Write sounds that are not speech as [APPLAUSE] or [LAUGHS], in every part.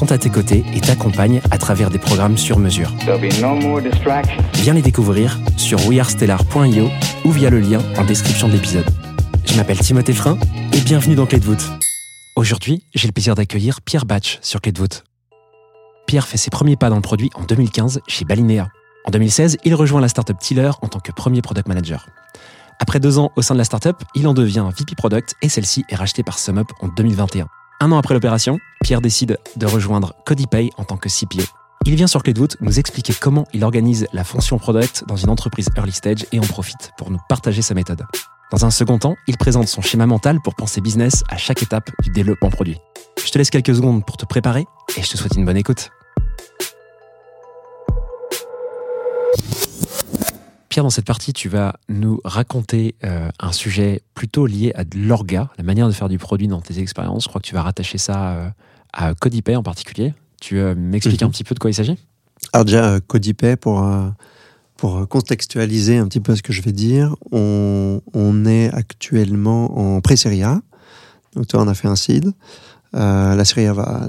sont à tes côtés et t'accompagnent à travers des programmes sur mesure. No. Viens les découvrir sur wearestellar.io ou via le lien en description de l'épisode. Je m'appelle Timothée Frein et bienvenue dans Clé de voûte. Aujourd'hui, j'ai le plaisir d'accueillir Pierre Batch sur Clé de voûte. Pierre fait ses premiers pas dans le produit en 2015 chez Balinea. En 2016, il rejoint la startup Tiller en tant que premier product manager. Après deux ans au sein de la startup, il en devient VP Product et celle-ci est rachetée par SumUp en 2021. Un an après l'opération, Pierre décide de rejoindre CodyPay en tant que CPO. Il vient sur Clé de voûte nous expliquer comment il organise la fonction product dans une entreprise early stage et en profite pour nous partager sa méthode. Dans un second temps, il présente son schéma mental pour penser business à chaque étape du développement produit. Je te laisse quelques secondes pour te préparer et je te souhaite une bonne écoute. Pierre, dans cette partie, tu vas nous raconter euh, un sujet plutôt lié à de l'orga, la manière de faire du produit dans tes expériences. Je crois que tu vas rattacher ça euh, à CodyPay en particulier. Tu veux m'expliquer Mhm. un petit peu de quoi il s'agit? Alors déjà, euh, CodyPay, pour, euh, pour contextualiser un petit peu ce que je vais dire, on, on est actuellement en pré-série A. Donc toi, on a fait un seed. Euh, la série A va,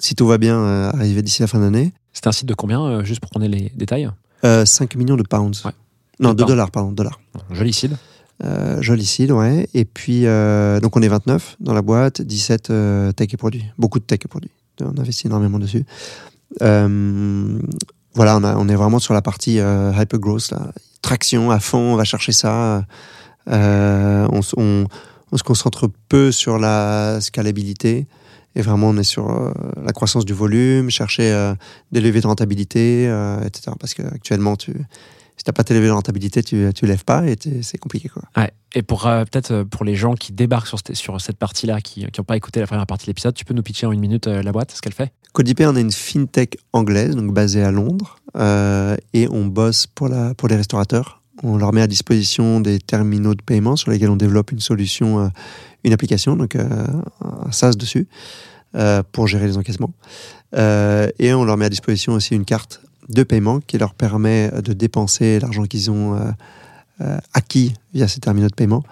si tout va bien, euh, arriver d'ici la fin d'année. C'est un site de combien, euh, juste pour qu'on ait les détails? Euh, 5 millions de pounds. Ouais. Non, De de pounds. dollars, pardon, dollars. Joli seed. Euh, joli seed, ouais. Et puis, euh, donc on est 29 dans la boîte, 17 euh, tech et produits. Beaucoup de tech et produits. On investit énormément dessus. Euh, voilà, on, a- on est vraiment sur la partie hyper growth, là. traction à fond, on va chercher ça. On, s- on- on se concentre peu sur la scalabilité. Et vraiment, on est sur euh, la croissance du volume, chercher euh, des levées de rentabilité, euh, etc. Parce qu'actuellement, tu, tu n'as pas levées de rentabilité, tu ne lèves pas et c'est compliqué. Quoi. Ouais. Et pour euh, peut-être euh, pour les gens qui débarquent sur, cette- sur cette partie-là, qui n'ont pas écouté la première partie de l'épisode, tu peux nous pitcher en une minute euh, la boîte, ce qu'elle fait? CodyPay, on est une fintech anglaise, donc basée à Londres, euh, et on bosse pour, la, pour les restaurateurs. On leur met à disposition des terminaux de paiement sur lesquels on développe une solution, une application, donc un SaaS dessus, pour gérer les encaissements. Et on leur met à disposition aussi une carte de paiement qui leur permet de dépenser l'argent qu'ils ont euh, euh, acquis via ces terminaux de paiement.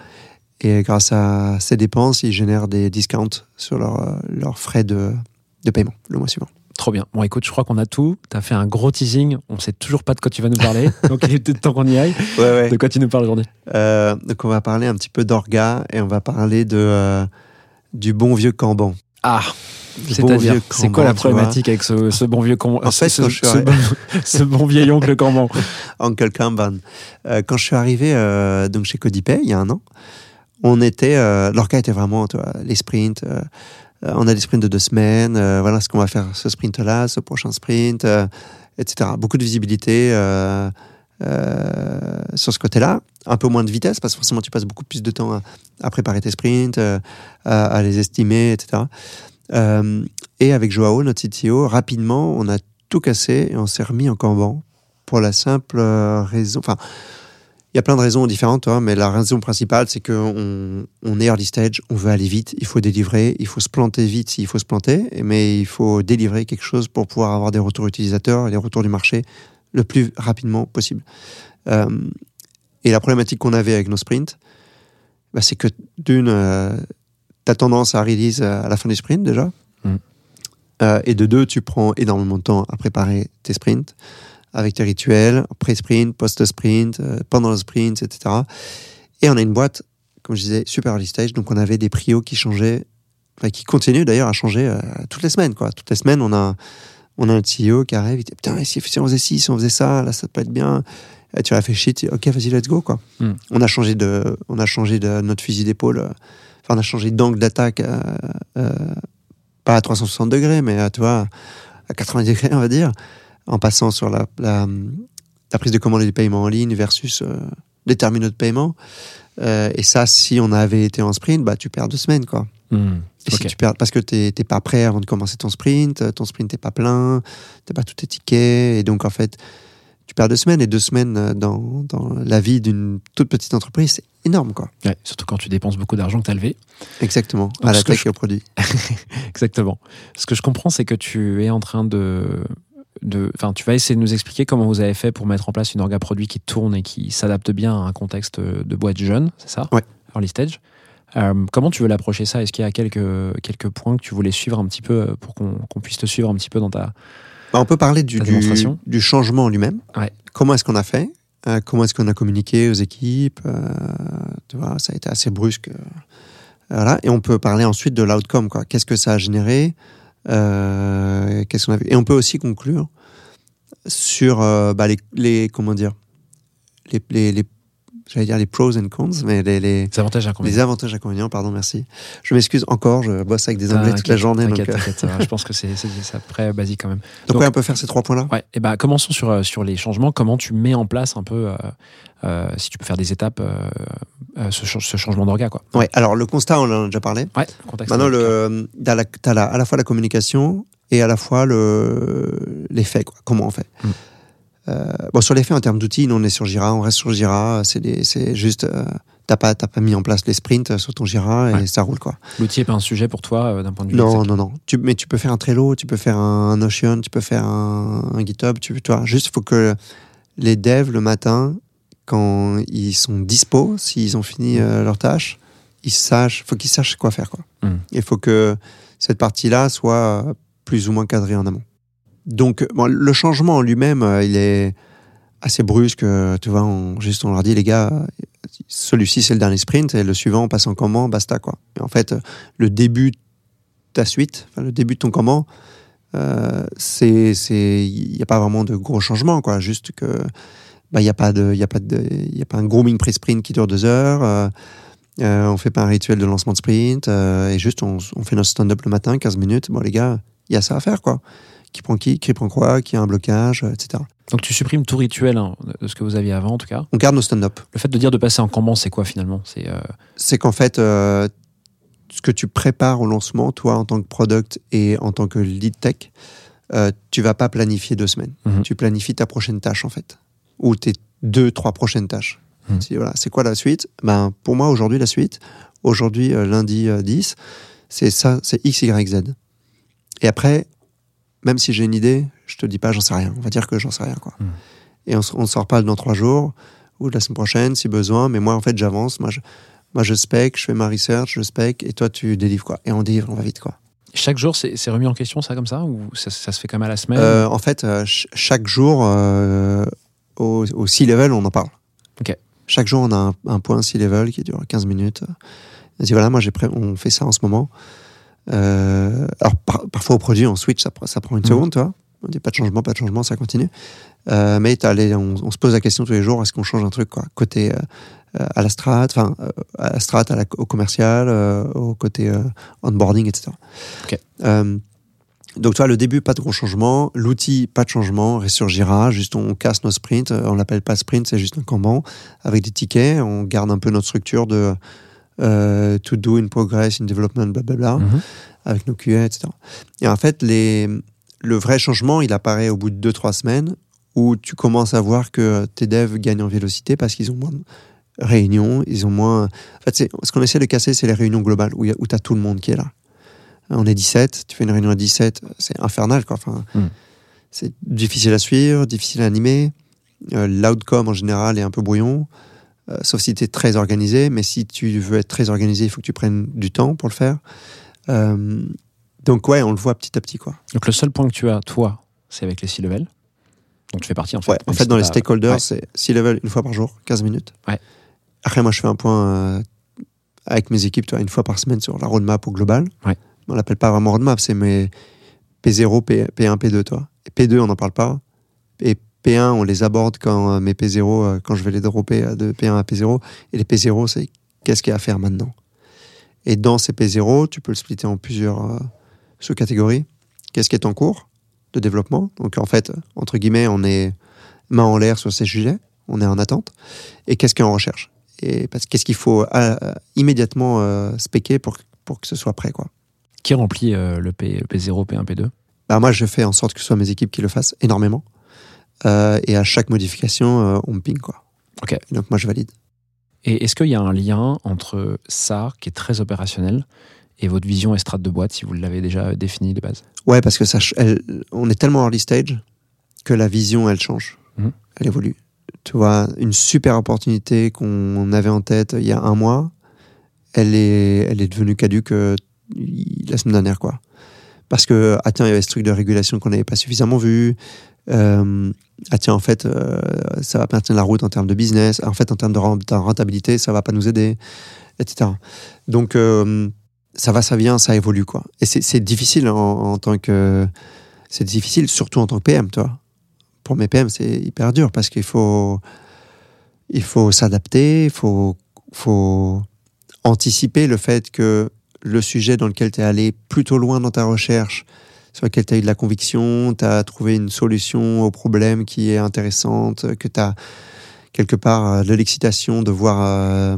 Et grâce à ces dépenses, ils génèrent des discounts sur leurs euh, leurs frais de, de paiement le mois suivant. Trop bien. Bon, écoute, je crois qu'on a tout. Tu as fait un gros teasing. On sait toujours pas de quoi tu vas nous parler. [LAUGHS] donc, il est peut-être temps qu'on y aille. Ouais, De quoi tu nous parles aujourd'hui? Euh, donc on va parler un petit peu d'orga et on va parler de euh, du bon vieux Kanban. Ah Bon C'est-à-dire, vieux c'est quoi la problématique avec ce, ce bon vieux Kanban En fait, ce, quand je suis ce arri- bon, [LAUGHS] ce bon vieil oncle Kanban. Uncle Kanban. Euh, quand je suis arrivé euh, donc chez CodyPay il y a un an, on était euh, l'orga était vraiment tu vois, les sprints. euh, euh, on a des sprints de deux semaines. voilà ce qu'on va faire ce sprint-là, ce prochain sprint, etc. Beaucoup de visibilité. euh, sur ce côté-là, un peu moins de vitesse parce que forcément tu passes beaucoup plus de temps à, à préparer tes sprints, euh, à, à les estimer, etc. Euh, et avec Joao, notre CTO, rapidement, on a tout cassé et on s'est remis en Kanban pour la simple euh, raison. Enfin, il y a plein de raisons différentes, hein, mais la raison principale, c'est qu'on on est early stage, on veut aller vite, il faut délivrer, il faut se planter vite s'il faut se planter, mais il faut délivrer quelque chose pour pouvoir avoir des retours utilisateurs et des retours du marché le plus rapidement possible. Euh, et la problématique qu'on avait avec nos sprints, bah, c'est que d'une, as tendance à release à la fin du sprint déjà. Mm. Euh, et de deux, tu prends énormément de temps à préparer tes sprints avec tes rituels, pré-sprint, post-sprint, euh, pendant le sprint, etc. Et on a une boîte, comme je disais, super early stage, donc on avait des prios qui changeaient, enfin, qui continuent d'ailleurs à changer euh, toutes les semaines. Quoi. Toutes les semaines, on a, on a un CEO qui arrive, il dit Putain, si on faisait ci, si on faisait ça, là, ça peut être bien. Et tu réfléchis, tu dis, ok, vas-y, let's go, quoi. Mm. On a changé de, on a changé de notre fusil d'épaule. Euh, Enfin, on a changé d'angle d'attaque, euh, euh, pas à 360 degrés, mais à, tu vois, à 80 degrés, on va dire, en passant sur la, la, la prise de commande et du paiement en ligne versus euh, des terminaux de paiement. Euh, et ça, si on avait été en sprint, bah, tu perds deux semaines, quoi. Hmm. Et Ok. si tu perds, parce que t'es t'es pas prêt avant de commencer ton sprint, euh, ton sprint n'est pas plein, t'as pas tous tes tickets, et donc en fait, tu perds deux semaines, et deux semaines euh, dans, dans la vie d'une toute petite entreprise, c'est énorme, quoi. Ouais, surtout quand tu dépenses beaucoup d'argent que tu as levé. Exactement, Donc, à la tech je- et au produit. [LAUGHS] Exactement. Ce que je comprends, c'est que tu es en train de. de- Enfin, tu vas essayer de nous expliquer comment vous avez fait pour mettre en place une orga produit qui tourne et qui s'adapte bien à un contexte de boîte jeune, c'est ça? Ouais. Early stage. Euh, comment tu veux l'approcher ça? Est-ce qu'il y a quelques, quelques points que tu voulais suivre un petit peu euh, pour qu'on puisse te suivre un petit peu dans ta. Bah, on peut parler du, du, du changement en lui-même. Ouais. Comment est-ce qu'on a fait? Euh, Comment est-ce qu'on a communiqué aux équipes Euh, Tu vois, ça a été assez brusque. euh, Voilà. Et on peut parler ensuite de l'outcome. Qu'est-ce que ça a généré Qu'est-ce qu'on a vu? Et on peut aussi conclure sur bah, les, comment dire les, les- j'allais dire les pros and cons, mais les, les, Les avantages et inconvénients. les avantages inconvénients. Pardon, merci. Je m'excuse encore. Je bosse avec des anglais toute la journée. Donc, euh, ça va. je pense que c'est après basique quand même. donc, Donc- ouais, on peut faire ces trois points-là? Ouais, et ben commençons sur, euh, sur les changements. Comment tu mets en place un peu, euh, euh, si tu peux faire des étapes, euh, euh, ce, ch- ce changement d'orga, quoi. Ouais. Alors le constat, on en a déjà parlé. Ouais, contexte. Maintenant, le, la, la- à la fois la communication et à la fois le, les faits, quoi. Comment on fait? Mm. Euh, bon, sur les faits, en termes d'outils, on est sur Jira, on reste sur Jira. C'est, juste, euh, t'as pas, pas mis en place les sprints sur ton Jira et Ouais. ça roule, quoi. L'outil n'est pas un sujet pour toi euh, d'un point de vue. Non, non, non. Tu, mais tu peux faire un Trello, tu peux faire un Notion, tu peux faire un, un GitHub. Tu, tu vois, juste, faut que les devs, le matin, quand ils sont dispo, s'ils ont fini euh, leur tâche, ils sachent, faut qu'ils sachent quoi faire, quoi. Mm. Il faut que cette partie-là soit plus ou moins cadrée en amont. Donc, bon, le changement en lui-même, euh, il est assez brusque. euh, Tu vois, on, juste on leur dit, les gars, euh, celui-ci c'est le dernier sprint et le suivant on passe en comment, basta quoi. Et en fait, euh, le début de ta suite, le début de ton comment, euh, c'est, il n'y a pas vraiment de gros changements quoi. Juste que, bah, il n'y a pas de, il a pas de, il a pas un grooming pré-sprint qui dure deux heures. euh, euh, on fait pas un rituel de lancement de sprint euh, et juste on, on fait notre stand-up le matin, 15 minutes. Bon les gars, il y a ça à faire quoi. Qui prend qui, qui prend quoi, qui a un blocage, euh, etc. Donc tu supprimes tout rituel hein, de ce que vous aviez avant, en tout cas. On garde nos stand-up. Le fait de dire de passer en Kanban, c'est quoi finalement? C'est euh, c'est qu'en fait, euh, ce que tu prépares au lancement, toi, en tant que product et en tant que lead tech, euh, tu vas pas planifier deux semaines. Mhm. Tu planifies ta prochaine tâche, en fait. Ou tes deux, trois prochaines tâches. Mhm. Voilà, c'est quoi la suite? Ben, Pour moi, aujourd'hui, la suite, aujourd'hui, lundi euh, 10, c'est ça, c'est X, Y, Z. Et après, même si j'ai une idée, je te dis pas, j'en sais rien. On va dire que j'en sais rien, quoi. Mhm. Et on, on sort pas dans trois jours ou la semaine prochaine, si besoin. Mais moi, en fait, j'avance. Moi, je, moi, je spec, je fais ma research, je spec, et toi, tu délivres, quoi. Et on délivre, on va vite, quoi. chaque jour, c'est remis en question, ça comme ça, ou ça, ça se fait comme à la semaine? Euh, en fait, euh, ch- chaque jour, euh, au, au C-level, on en parle. Ok. Chaque jour, on a un, un point C-level qui dure 15 minutes. On dit, voilà, moi, pré- on fait ça en ce moment. Euh, alors, par- parfois, au produit, on switch, ça, pr- ça prend une Mhm. seconde, tu vois. On dit pas de changement, pas de changement, ça continue. Euh, mais les- on, on se pose la question tous les jours, est-ce qu'on change un truc, quoi? Côté euh, à la strat, enfin, à la strat, à la- au commercial, au côté onboarding, etc. Donc, toi, le début, pas de gros changement. L'outil, pas de changement. Reste sur Jira. Juste, on casse nos sprints. On l'appelle pas sprint, c'est juste un Kanban avec des tickets. On garde un peu notre structure de euh, to do, in progress, in development, blablabla, Mhm. avec nos QA, etc. Et en fait, les, le vrai changement, il apparaît au bout de 2-3 semaines où tu commences à voir que tes devs gagnent en vélocité parce qu'ils ont moins de réunions, ils ont moins. En fait, ce qu'on essaie de casser, c'est les réunions globales où, a- où tu as tout le monde qui est là. On est 17, tu fais une réunion à 17, c'est infernal, quoi. Enfin, Mm. C'est difficile à suivre, difficile à animer. Euh, L'outcome, en général, est un peu brouillon. Euh, sauf si tu es très organisé, mais si tu veux être très organisé, il faut que tu prennes du temps pour le faire. Euh, donc, ouais, on le voit petit à petit, quoi. Donc le seul point que tu as, toi, c'est avec les C-level. Donc tu fais partie en fait. Ouais, en fait, dans les stakeholders, Ouais. c'est C-level une fois par jour, 15 minutes. Ouais. Après, moi, je fais un point euh, avec mes équipes, tu vois, une fois par semaine sur la roadmap au global. On l'appelle pas vraiment roadmap, c'est mes P0, P, P1, P2, toi. Et P2, on n'en parle pas. Et P1, on les aborde quand euh, mes P0, euh, quand je vais les dropper euh, de P1 à P0. Et les P0, c'est qu'est-ce qu'il y a à faire maintenant? Et dans ces P0, tu peux le splitter en plusieurs sous-catégories. Qu'est-ce qui est en cours de développement? Donc en fait, entre guillemets, on est main en l'air sur ces sujets, on est en attente. Et qu'est-ce qui est en recherche? Et parce qu'est-ce qu'il faut euh, immédiatement euh, spéquer pour, pour que ce soit prêt, quoi. Qui remplit euh, le, P, le P0, P1, P2 Bah, moi, je fais en sorte que ce soit mes équipes qui le fassent énormément. Euh, et à chaque modification, euh, on me ping, quoi. Donc moi, je valide. Et est-ce qu'il y a un lien entre ça, qui est très opérationnel, et votre vision et strat de boîte, si vous l'avez déjà défini de base? Ouais, parce que ça, elle- on est tellement early stage que la vision, elle change. Mhm. Elle évolue. Tu vois, une super opportunité qu'on avait en tête il y a un mois, elle est, elle est devenue caduque euh, la semaine dernière, quoi. Parce que, ah tiens, il y avait ce truc de régulation qu'on n'avait pas suffisamment vu. Euh, ah tiens, en fait, euh, ça va pas tenir la route en termes de business. En fait, en termes de ren- de rentabilité, ça va pas nous aider, etc. Donc, euh, ça va, ça vient, ça évolue, quoi. Et c'est difficile en, tant que. C'est difficile, surtout en tant que PM, tu vois. Pour mes PM, c'est hyper dur parce qu'il faut. Il faut s'adapter, il faut, faut anticiper le fait que le sujet dans lequel tu es allé plutôt loin dans ta recherche, sur lequel tu as eu de la conviction, tu as trouvé une solution au problème qui est intéressante, que tu as quelque part euh, de l'excitation de voir euh,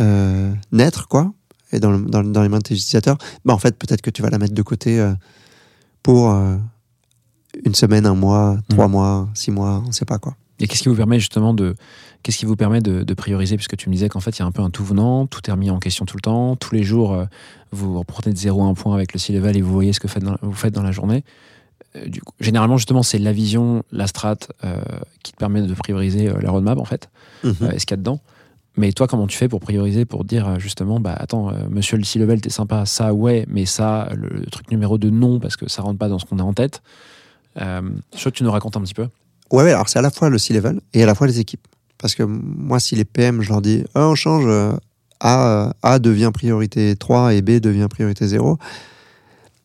euh, naître, quoi, et dans, le- dans, dans les mains de tes utilisateurs, bah en fait, peut-être que tu vas la mettre de côté pour une semaine, un mois, trois mois, six mois, on sait pas quoi. Et qu'est-ce qui vous permet justement de, qu'est-ce qui vous permet de, de prioriser? Puisque tu me disais qu'en fait, il y a un peu un tout venant, tout est remis en question tout le temps. Tous les jours, euh, vous reprenez de 0 à 1 point avec le C-level et vous voyez ce que vous faites dans la journée. Euh, du coup, généralement, justement, c'est la vision, la strat euh, qui te permet de prioriser euh, la roadmap, en fait, Mhm. euh, et ce qu'il y a dedans. Mais toi, comment tu fais pour prioriser, pour dire justement, bah attends, monsieur le C-level, t'es sympa, ça, ouais, mais ça, le, le truc numéro 2, non, parce que ça rentre pas dans ce qu'on a en tête. Je veux que tu nous racontes un petit peu. Ouais, ouais, alors c'est à la fois le C-level et à la fois les équipes. Parce que moi, si les PM, je leur dis, oh, on change, euh, A, euh, A devient priorité 3 et B devient priorité 0,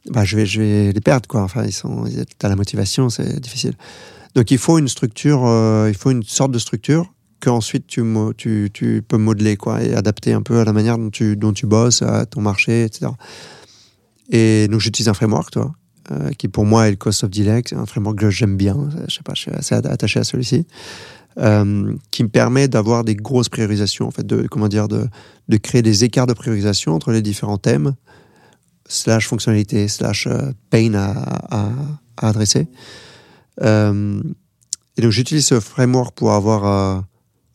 bah, je, vais, les perdre, quoi. Enfin, ils sont, t'as la motivation, c'est difficile. Donc, il faut une structure, euh, il faut une sorte de structure qu'ensuite tu, tu, peux modeler, quoi, et adapter un peu à la manière dont tu, bosses, à ton marché, etc. Et donc, j'utilise un framework, toi, qui pour moi est le Cost of Delay, un framework que j'aime bien. Je sais pas, je suis assez attaché à celui-ci, euh, qui me permet d'avoir des grosses priorisations, en fait, de comment dire, de, de créer des écarts de priorisation entre les différents thèmes, slash fonctionnalité, slash euh, pain à, à, à adresser. Euh, et donc j'utilise ce framework pour avoir euh,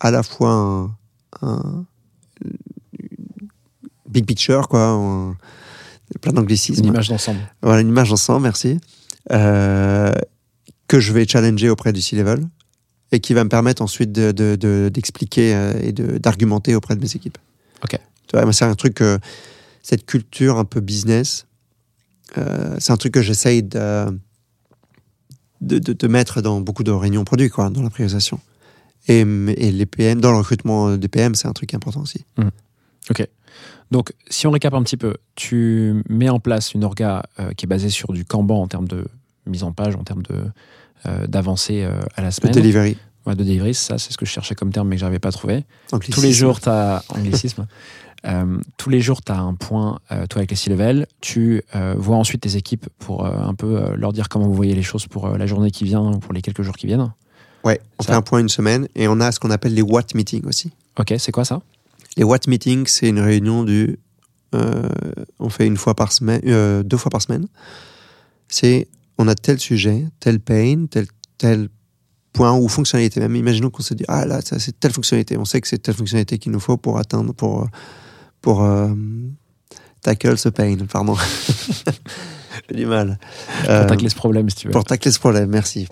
à la fois un, un- big picture, quoi, un- plein d'anglicismes. Une image d'ensemble. Voilà, une image ensemble, merci. Que je vais challenger auprès du C-Level et qui va me permettre ensuite de- de- de- d'expliquer euh, et d'argumenter auprès de mes équipes. Ok. C'est un truc, que- cette culture un peu business, euh, c'est un truc que j'essaye de, mettre dans beaucoup de réunions produits, quoi, dans la priorisation. Et, et les PM, dans le recrutement des PM, c'est un truc important aussi. Ok. Donc, si on récap un petit peu, tu mets en place une orga euh, qui est basée sur du Kanban en termes de mise en page, en termes de euh, d'avancée euh, à la semaine. delivery. Ouais, de delivery, ça, c'est ce que je cherchais comme terme, mais que j'arrivais pas à trouver. Tous les anglicisme. jours, tu as anglicisme. Euh, tous les jours, tu as un point, euh, toi, avec les C-level. Tu euh, vois ensuite tes équipes pour un peu leur dire comment vous voyez les choses pour la journée qui vient ou pour les quelques jours qui viennent. Ouais, on Ça. fait un point une semaine et on a ce qu'on appelle les Watt meetings aussi. Ok, c'est quoi ça? Les Watt meetings, c'est une réunion du. on fait une fois par semaine, deux fois par semaine. C'est on a tel sujet, tel pain, tel tel point ou fonctionnalité. Même imaginons qu'on se dit ah là ça c'est telle fonctionnalité. On sait que c'est telle fonctionnalité qu'il nous faut pour atteindre pour euh, pour euh, tackle ce pain. Pardon, [LAUGHS] j'ai du mal. Pour Euh, tacler ce problème, si tu veux. pour tacler ce problème, merci.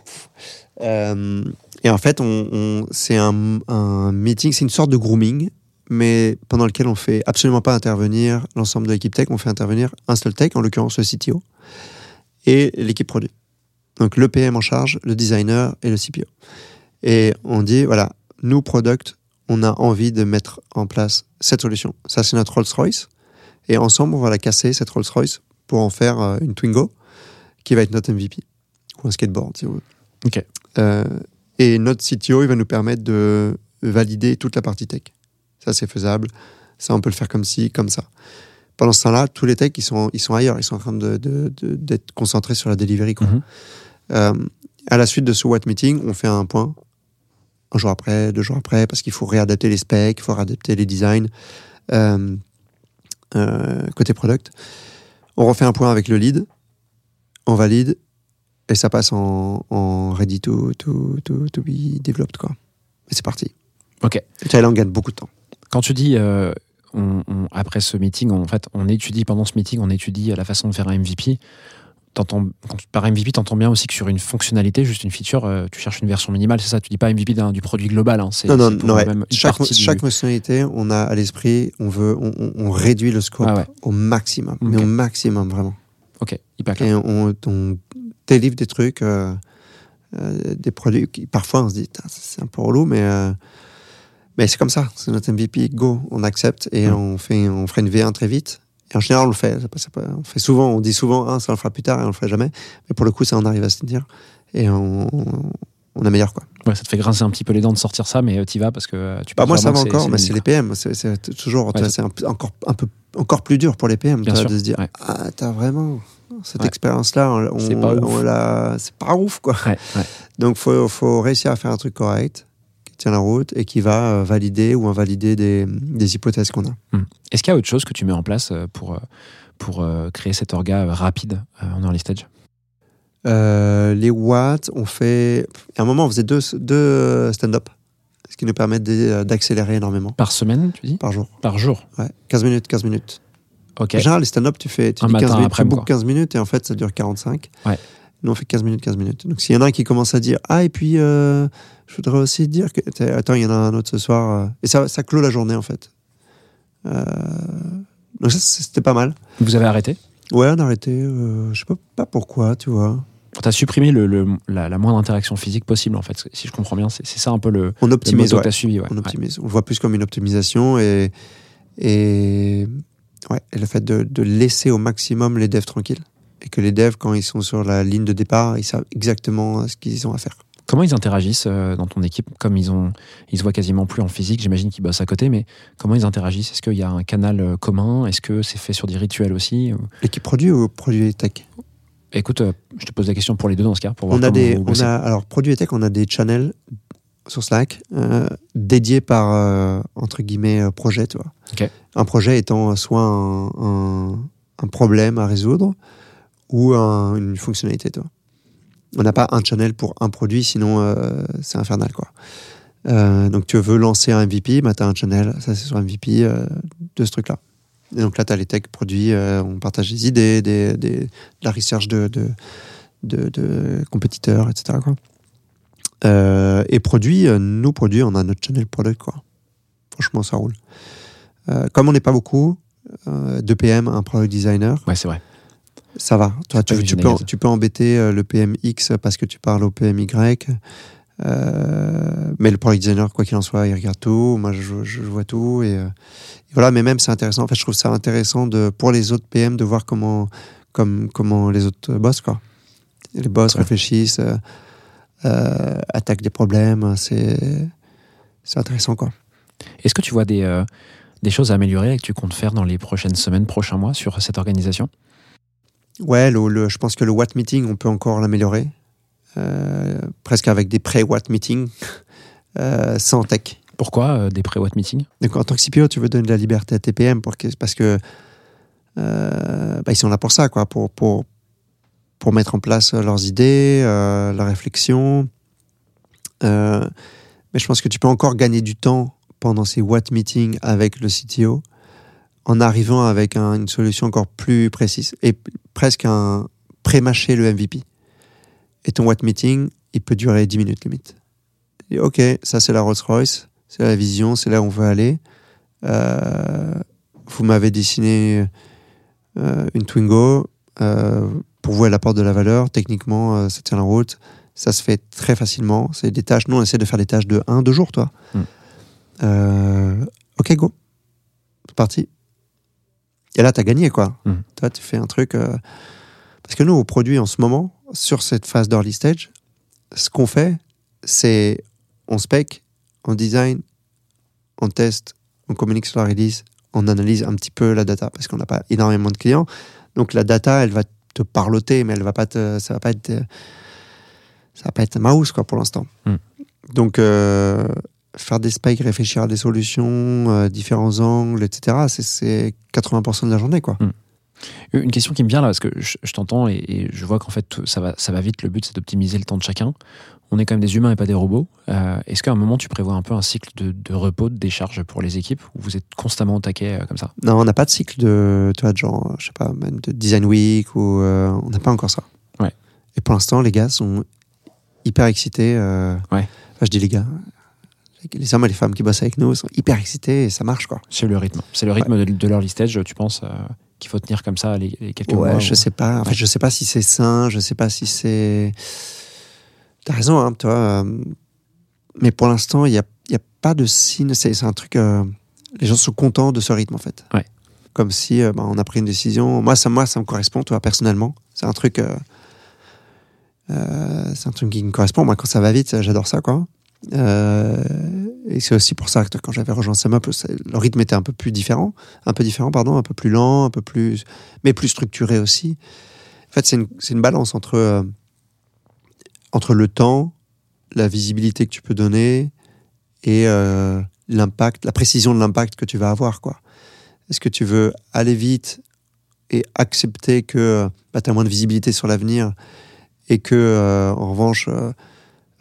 Euh, et en fait, on, on- c'est un, un meeting, c'est une sorte de grooming, mais pendant lequel on fait absolument pas intervenir l'ensemble de l'équipe tech, on fait intervenir un seul tech, en l'occurrence le CTO, et l'équipe produit. Donc le PM en charge, le designer et le CPO. Et on dit, voilà, nous, product, on a envie de mettre en place cette solution. Ça, c'est notre Rolls-Royce. Et ensemble, on va la casser, cette Rolls-Royce, pour en faire euh, une Twingo, qui va être notre MVP. Ou un skateboard, si vous voulez. Euh, et notre CTO, il va nous permettre de valider toute la partie tech. Ça, c'est faisable. Ça, on peut le faire comme ci, comme ça. Pendant ce temps-là, tous les techs, ils sont, ils sont ailleurs. Ils sont en train de- de- de- d'être concentrés sur la delivery. Quoi. Mhm. Euh, à la suite de ce what meeting, on fait un point. Un jour après, deux jours après, parce qu'il faut réadapter les specs, il faut réadapter les designs. Euh, euh, côté product. On refait un point avec le lead. On valide. Et ça passe en, en ready to, to, to, to be developed. Quoi. Et c'est parti. Ok. Et on gagne beaucoup de temps. Quand tu dis euh, on- on- après ce meeting, on- en fait, on étudie pendant ce meeting, on étudie la façon de faire un MVP. T'entends- quand tu par MVP, tu entends bien aussi que sur une fonctionnalité, juste une feature, euh, tu cherches une version minimale, c'est ça Tu dis pas MVP du produit global. hein, Non, non, non, ouais. Chaque, du- fonctionnalité, on a à l'esprit, on veut, on, réduit le scope Ah ouais. au maximum, mais au maximum vraiment. Ok, hyper clair. Et on, délivre des trucs, euh, euh, des produits qui parfois on se dit, c'est un peu relou, mais mais c'est comme ça, c'est notre MVP, go, on accepte et Mm. on fait, on ferait une V1 très vite. Et en général, on le fait. On fait souvent, on dit souvent, ah, ça on le fera plus tard et on le fera jamais. Mais pour le coup, ça on arrive à se dire et on, on améliore quoi. Ouais, ça te fait grincer un petit peu les dents de sortir ça, mais tu vas parce que euh, tu Bah, moi, ça va encore, mais c'est les. PM. C'est toujours, Ouais, c'est encore, un peu, encore plus dur pour les PM Bien sûr, de se dire ouais. Ah, t'as vraiment cette Ouais. expérience-là, on, C'est on- pas on ouf. l'a- c'est pas ouf, quoi. Donc, faut, faut réussir à faire un truc correct, qui tient la route et qui va euh, valider ou invalider des, des hypothèses qu'on a. Est-ce qu'il y a autre chose que tu mets en place euh, pour, euh, pour créer cet orga rapide en early stage? Euh, les watts, on fait. À un moment, on faisait deux, deux stand-up, ce qui nous permet d'accélérer énormément Par semaine, tu dis? Par jour. Par jour Ouais, 15 minutes, 15 minutes. Ok. En général, les stand-up, tu fais tu Un dis 15 matin minutes, tu après-midi, bookes 15 minutes et en fait, ça dure 45. Ouais. Nous, on fait 15 minutes, 15 minutes. Donc, s'il y en a un qui commence à dire Ah, et puis, euh, je voudrais aussi dire que. Attends, il y en a un autre ce soir. euh, Et ça, ça clôt la journée, en fait. Euh, Donc, ça, c'était pas mal. Vous avez arrêté? Ouais, on a arrêté. euh, je sais pas, pourquoi, tu vois. Tu as supprimé le, le- la, la moindre interaction physique possible, en fait. Si je comprends bien, c'est ça un peu le, On le optimise, motto ouais. que as suivi. ouais. on optimise. On le voit plus comme une optimisation et, et, ouais, et le fait de, de laisser au maximum les devs tranquilles. Et que les devs, quand ils sont sur la ligne de départ, ils savent exactement ce qu'ils ont à faire. Comment ils interagissent euh, dans ton équipe? Comme ils, ont, ils se voient quasiment plus en physique, j'imagine qu'ils bossent à côté, mais comment ils interagissent? Est-ce qu'il y a un canal euh, commun? Est-ce que c'est fait sur des rituels aussi L'équipe produit ou produit tech? Écoute, euh, je te pose la question pour les deux dans ce cas, pour voir on a des, on a, Alors, produit et tech, on a des channels sur Slack euh, dédiés par, euh, entre guillemets, euh, projet. Tu vois. Un projet étant soit un, un- un problème à résoudre ou un- une fonctionnalité. Tu vois. On n'a pas un channel pour un produit, sinon euh, c'est infernal. Quoi. Euh, donc, tu veux lancer un MVP, bah, tu as un channel, ça c'est sur MVP euh, de ce truc-là. Et donc là, tu as les tech produits, on partage des idées, des, de la recherche de, de, de, compétiteurs, etc. Et produits, nous, produits, on a notre channel product. Quoi. Franchement, ça roule. Comme on n'est pas beaucoup, euh, deux PM, un product designer, Ouais, c'est vrai. Ça va. Toi, tu, peux, gaz. tu peux embêter euh, le PMX parce que tu parles au PMY. Euh, mais le product designer, quoi qu'il en soit, il regarde tout. Moi, je, je vois tout. Et, euh, et voilà, mais même, c'est intéressant. En fait, je trouve ça intéressant de, pour les autres PM de voir comment, comme, comment les autres boss, quoi. Les boss Ouais. réfléchissent, euh, euh, attaquent des problèmes. C'est, c'est intéressant, quoi. Est-ce que tu vois des, euh, des choses à améliorer et que tu comptes faire dans les prochaines semaines, prochains mois sur cette organisation? Ouais, le, le- je pense que le Watt Meeting, on peut encore l'améliorer. Euh, presque avec des pré-Watt Meetings, [LAUGHS] euh, sans tech. Pourquoi euh, des pré-watt meetings Donc, en tant que CPO, tu veux donner de la liberté à tes PM pour que- parce que bah, ils sont là pour ça, quoi, pour, pour, pour mettre en place leurs idées, la réflexion. Mais je pense que tu peux encore gagner du temps pendant ces Watt Meetings avec le CTO en arrivant avec un- une solution encore plus précise et presque un pré-mâcher le MVP. Et ton Watt Meeting, il peut durer 10 minutes limite. Et ok, ça c'est la Rolls-Royce, c'est la vision, c'est là où on veut aller. Euh, vous m'avez dessiné euh, une Twingo. Euh, pour vous, elle apporte de la valeur. Techniquement, ça tient la route. Ça se fait très facilement. C'est des tâches. Nous, on essaie de faire des tâches de 1, 2 jours, toi. Mm. Euh, ok, go. C'est parti. Et là, tu as gagné, quoi. Mm. Toi, tu fais un truc. euh, Parce que nous, au produit, en ce moment, sur cette phase d'early stage, ce qu'on fait, c'est on spec, on design, on teste, on communique sur la release, on analyse un petit peu la data parce qu'on n'a pas énormément de clients. Donc la data, elle va te parloter, mais elle va pas te, ça va pas être, ça va pas être mouse quoi pour l'instant. Hmm. Donc euh, faire des specs, réfléchir à des solutions, euh, différents angles, etc. c'est- C'est 80% de la journée quoi. Une question qui me vient là, parce que je, je t'entends et, et je vois qu'en fait ça va, ça va vite. Le but c'est d'optimiser le temps de chacun. On est quand même des humains et pas des robots. Euh, Est-ce qu'à un moment tu prévois un peu un cycle de, de repos, de décharge pour les équipes ou vous êtes constamment au taquet euh, comme ça? Non, on n'a pas de cycle de, tu vois, de genre, je sais pas, même de design week ou on n'a pas encore ça. Ouais. Et pour l'instant, les gars sont hyper excités. Ouais. Enfin, je dis les gars, les hommes et les femmes qui bossent avec nous sont hyper excités et ça marche quoi. C'est le rythme. C'est le rythme de, de leur listage, tu penses, euh, qu'il faut tenir comme ça les, les quelques Ouais, mois je ou- sais pas. En fait, je sais pas si c'est sain, je sais pas si c'est. T'as raison, hein, toi. euh, Mais pour l'instant, il n'y a, y a pas de signe. C'est c'est un truc. euh, Les gens sont contents de ce rythme, en fait. Ouais. Comme si bah, on a pris une décision. Moi, ça, moi, ça me correspond, toi, personnellement. C'est un truc. euh, c'est un truc qui me correspond. Moi, quand ça va vite, j'adore ça, quoi. Euh, et c'est aussi pour ça que quand j'avais rejoint c'est- le rythme était un peu plus différent, un peu différent, pardon, un peu plus lent, un peu plus, mais plus structuré aussi. En fait, c'est une, balance entre, euh, entre le temps, la visibilité que tu peux donner et euh, l'impact, la précision de l'impact que tu vas avoir. quoi. Est-ce que tu veux aller vite et accepter que bah, tu as moins de visibilité sur l'avenir et que, en revanche,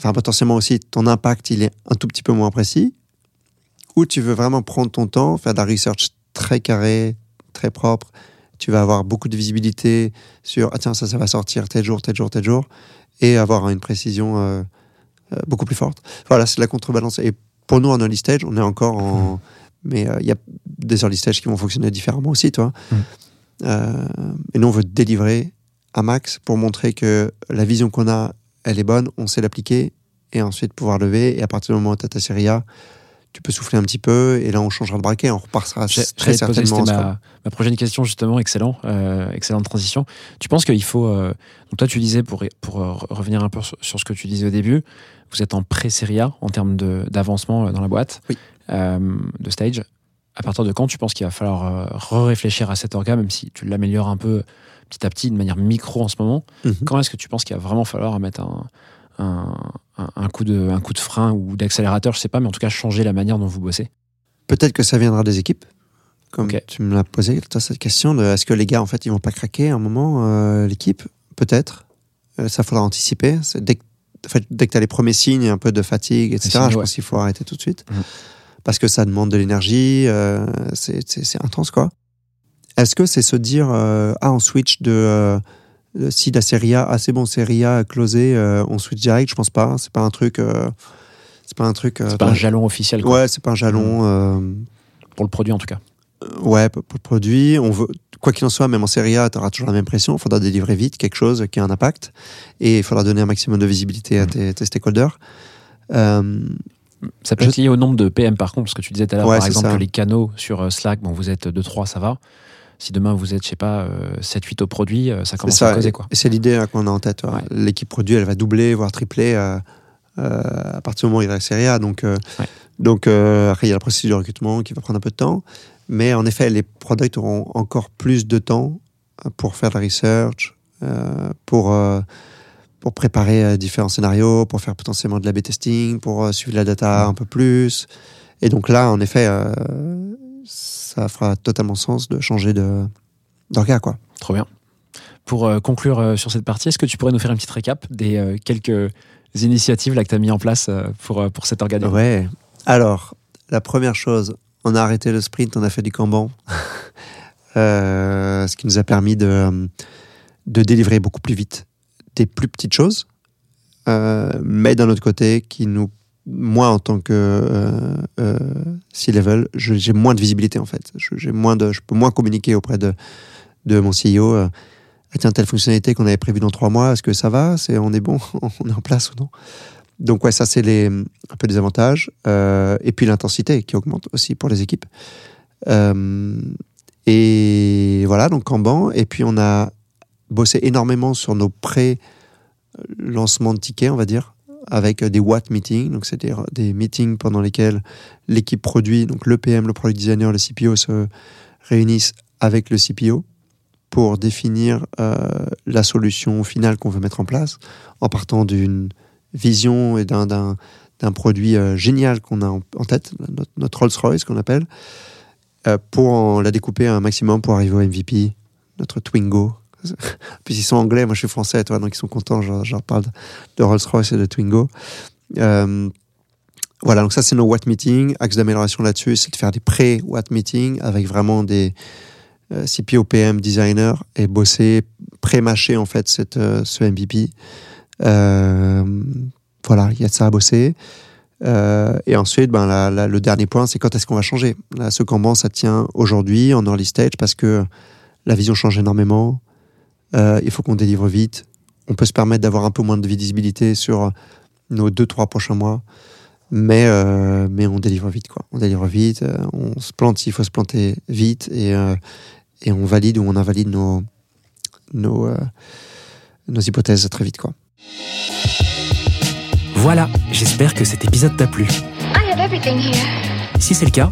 enfin, potentiellement aussi, ton impact, il est un tout petit peu moins précis. Ou tu veux vraiment prendre ton temps, faire de la research très carrée, très propre, tu vas avoir beaucoup de visibilité sur ah tiens ça ça va sortir tel jour tel jour tel jour. Et avoir une précision euh, euh, beaucoup plus forte. Voilà c'est la contrebalance. Et pour nous en early stage on est encore en mais euh, il y a des early stage qui vont fonctionner différemment aussi toi. Euh, et nous on veut délivrer à max pour montrer que la vision qu'on a elle est bonne on sait l'appliquer et ensuite pouvoir lever et à partir du moment où tu as ta série A tu peux souffler un petit peu et là on changera le braquet on repassera J'ai- très poser, certainement Scrum. ma, ma prochaine question, justement. Excellent. euh, excellente transition. Tu penses qu'il faut. euh, donc, toi, tu disais, pour, pour euh, revenir un peu sur, sur ce que tu disais au début, vous êtes en pré-série A en termes de- d'avancement dans la boîte, Oui. euh, de stage. À partir de quand tu penses qu'il va falloir re-réfléchir à cet orga, même si tu l'améliores un peu petit à petit, de manière micro en ce moment Mhm. Quand est-ce que tu penses qu'il va vraiment falloir mettre un, un, coup, de, un coup de frein ou d'accélérateur, je sais pas, mais en tout cas changer la manière dont vous bossez? Peut-être que ça viendra des équipes. Comme tu me l'as posé, toi, cette question de est-ce que les gars, en fait, ils vont pas craquer à un moment, euh, l'équipe? Peut-être. Euh, ça faudra anticiper. Dès que, en fait, dès que tu as les premiers signes, un peu de fatigue, etc., signes, je ouais. pense qu'il faut arrêter tout de suite. Mhm. Parce que ça demande de l'énergie, euh, c'est intense, quoi. Est-ce que c'est se dire, euh, ah, on switch de. euh, si la série A, ah, c'est bon, série A closée, euh, on switch direct? Je pense pas. C'est pas un truc. c'est pas un truc. C'est pas un jalon officiel quoi, Ouais, c'est pas un jalon. euh, pour le produit en tout cas. Ouais, pour le produit, on veut, quoi qu'il en soit, même en série A, tu auras toujours la même pression. Il faudra délivrer vite quelque chose qui a un impact. Et il faudra donner un maximum de visibilité à Mhm. tes, tes stakeholders. Euh, Ça peut Je- être lié au nombre de PM par contre, parce que tu disais tout à l'heure, par exemple, ça. que les canaux sur Slack, bon, vous êtes 2-3, ça va. Si demain vous êtes, je sais pas, 7-8 au produit, euh, ça commence ça. à causer quoi. C'est l'idée là, qu'on a en tête. ouais. Ouais. L'équipe produit, elle va doubler, voire tripler euh, euh, à partir du moment où il y a la série A. Donc, euh, Ouais. donc euh, après, il y a la procédure de recrutement qui va prendre un peu de temps. Mais en effet, les products auront encore plus de temps euh, pour faire de la research, euh, pour, euh, pour préparer euh, différents scénarios, pour faire potentiellement de la testing, pour euh, suivre la data un peu plus. Et donc là, en effet, euh, ça fera totalement sens de changer de d'orga, quoi. Trop bien. Pour euh, conclure euh, sur cette partie, est-ce que tu pourrais nous faire une petite récap des euh, quelques initiatives là, que tu as mis en place pour, pour cet organisme Ouais. Alors, la première chose, on a arrêté le sprint, on a fait du Kanban. [LAUGHS] Ce qui nous a permis de, de délivrer beaucoup plus vite des plus petites choses, mais d'un autre côté, qui nous, moi en tant que euh, euh, C-level, j'ai moins de visibilité en fait. J'ai moins de, je peux moins communiquer auprès de, de mon CEO. euh, Ah, telle fonctionnalité qu'on avait prévue dans trois mois, est-ce que ça va? C'est, On est bon [LAUGHS] On est en place ou non? Donc ouais, ça c'est un peu des avantages. Euh, et puis l'intensité qui augmente aussi pour les équipes. Euh, et voilà, donc Kanban. Et puis on a bossé énormément sur nos pré-lancements de tickets, on va dire. Avec des Watt meetings. Donc, c'est des, meetings pendant lesquels l'équipe produit, donc le PM, le product designer, le CPO se réunissent avec le CPO pour définir euh, la solution finale qu'on veut mettre en place en partant d'une vision et d'un, produit euh, génial qu'on a en, tête, notre, Rolls-Royce qu'on appelle, euh, pour la découper un maximum pour arriver au MVP, notre Twingo. [LAUGHS] Puis ils sont anglais, moi je suis français, donc ils sont contents, je, je leur parle de Rolls-Royce et de Twingo. Euh, voilà, donc ça c'est nos Watt Meetings. Axe d'amélioration là-dessus, c'est de faire des pré-Watt Meetings avec vraiment des euh, CPO, PM, designers et bosser, pré-mâcher en fait cette, euh, ce MVP. Euh, voilà, il y a de ça à bosser. Et ensuite, ben, le dernier point, c'est quand est-ce qu'on va changer? Ce Kanban, ça tient aujourd'hui en early stage parce que la vision change énormément. Euh, il faut qu'on délivre vite. On peut se permettre d'avoir un peu moins de visibilité sur nos deux, trois prochains mois. Mais, euh, mais on délivre vite, quoi. On délivre vite. euh, on se plante s'il faut se planter vite. Et, euh, et on valide ou on invalide nos, nos, euh, nos hypothèses très vite, quoi. Voilà, j'espère que cet épisode t'a plu. I have everything here. Si c'est le cas,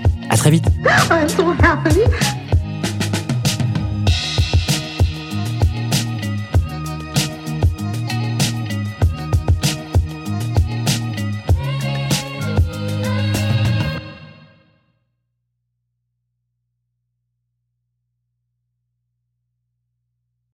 À très vite happy.